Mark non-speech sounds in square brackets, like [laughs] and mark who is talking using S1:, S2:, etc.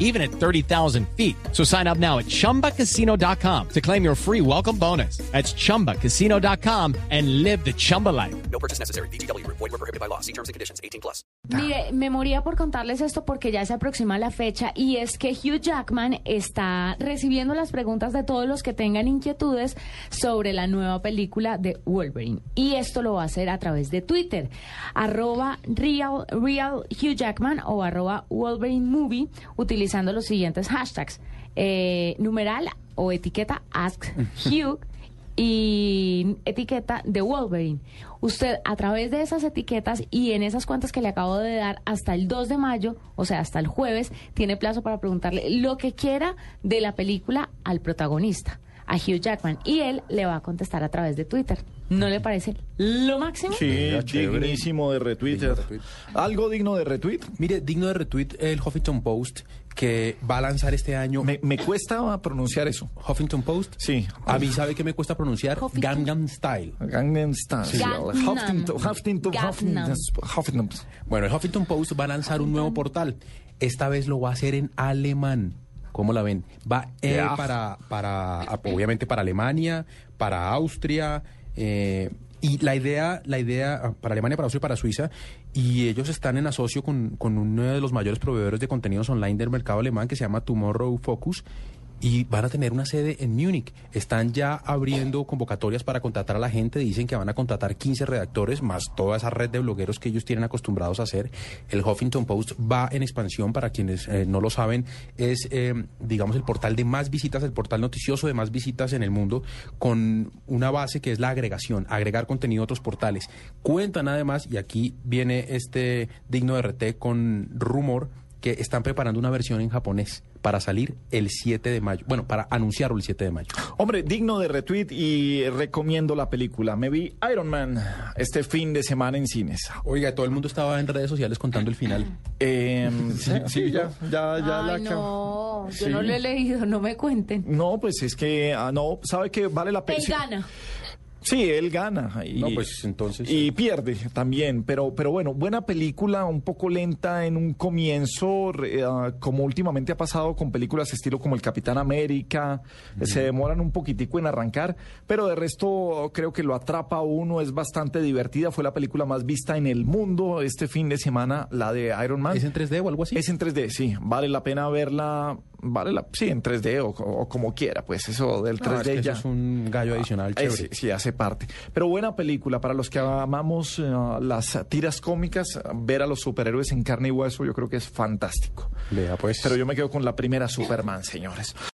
S1: even at 30,000 feet. So sign up now at chumbacasino.com to claim your free welcome bonus. That's chumbacasino.com and live the Chumba life.
S2: No purchase necessary. BGW. Void were prohibited by law. See terms and conditions. 18 plus.
S3: Mire, me moría por contarles esto porque ya se aproxima la fecha y es que Hugh Jackman está recibiendo las preguntas de todos los que tengan inquietudes sobre la nueva película de Wolverine. Y esto lo va a hacer a través de Twitter, arroba real, real Hugh Jackman o arroba Wolverine Movie, utilizando los siguientes hashtags. Eh, numeral o etiqueta Ask [laughs] Hugh y etiqueta de Wolverine. Usted a través de esas etiquetas y en esas cuentas que le acabo de dar hasta el 2 de mayo, o sea, hasta el jueves, tiene plazo para preguntarle lo que quiera de la película al protagonista, a Hugh Jackman, y él le va a contestar a través de Twitter. ¿No le parece lo máximo?
S4: Sí, dignísimo de retweet.
S5: Digno de retweet.
S4: ¿Algo digno de retweet?
S5: Mire, digno de retweet el Huffington Post que va a lanzar este año.
S4: Me, me cuesta pronunciar eso.
S5: Huffington Post.
S4: Sí.
S5: A mí, ¿sabe qué me cuesta pronunciar?
S3: Huffington.
S5: Gangnam Style.
S4: Gangnam Style.
S3: Gangnam.
S4: Huffington, Huffington,
S3: Gangnam.
S4: Huffington.
S5: Bueno, el Huffington Post va a lanzar un nuevo portal. Esta vez lo va a hacer en alemán. ¿Cómo la ven? Va eh, para, para, obviamente para Alemania, para Austria, eh, y la idea, la idea ah, para Alemania, para Austria y para Suiza, y ellos están en asocio con, con uno de los mayores proveedores de contenidos online del mercado alemán que se llama Tomorrow Focus. Y van a tener una sede en Múnich. Están ya abriendo convocatorias para contratar a la gente. Dicen que van a contratar 15 redactores, más toda esa red de blogueros que ellos tienen acostumbrados a hacer. El Huffington Post va en expansión. Para quienes eh, no lo saben, es, eh, digamos, el portal de más visitas, el portal noticioso de más visitas en el mundo, con una base que es la agregación, agregar contenido a otros portales. Cuentan además, y aquí viene este digno de RT con rumor, que están preparando una versión en japonés para salir el 7 de mayo. Bueno, para anunciarlo el 7 de mayo.
S4: Hombre, digno de retweet y recomiendo la película. Me vi Iron Man este fin de semana en cines.
S5: Oiga, todo el mundo estaba en redes sociales contando el final. [clears throat]
S4: Eh, sí, sí, ya, ya, ya
S3: Ay, no, yo
S4: Sí.
S3: no lo he leído, no me cuenten.
S4: No, pues es que, ah, no, sabe que vale la pena.
S3: Él gana.
S4: Sí, él gana. Y,
S5: No, pues, entonces-
S4: Y pierde también. Pero, pero bueno, buena película, un poco lenta en un comienzo, ah, como últimamente ha pasado con películas estilo como El Capitán América. eh, Se demoran un poquitico en arrancar, pero de resto creo que lo atrapa a uno, es bastante divertida. Fue la película más vista en el mundo este fin de semana, la de Iron Man.
S5: ¿Es en 3D o algo así?
S4: Es en 3D, sí. Vale la pena verla. Vale la. Sí, en 3D o, o como quiera, pues eso del 3D
S5: No, es que
S4: ya.
S5: eso es un gallo adicional chévere.
S4: sí, sí, hace parte. Pero buena película para los que amamos eh, las tiras cómicas, ver a los superhéroes en carne y hueso, yo creo que es fantástico.
S5: Vea, pues.
S4: Pero yo me quedo con la primera Superman, señores.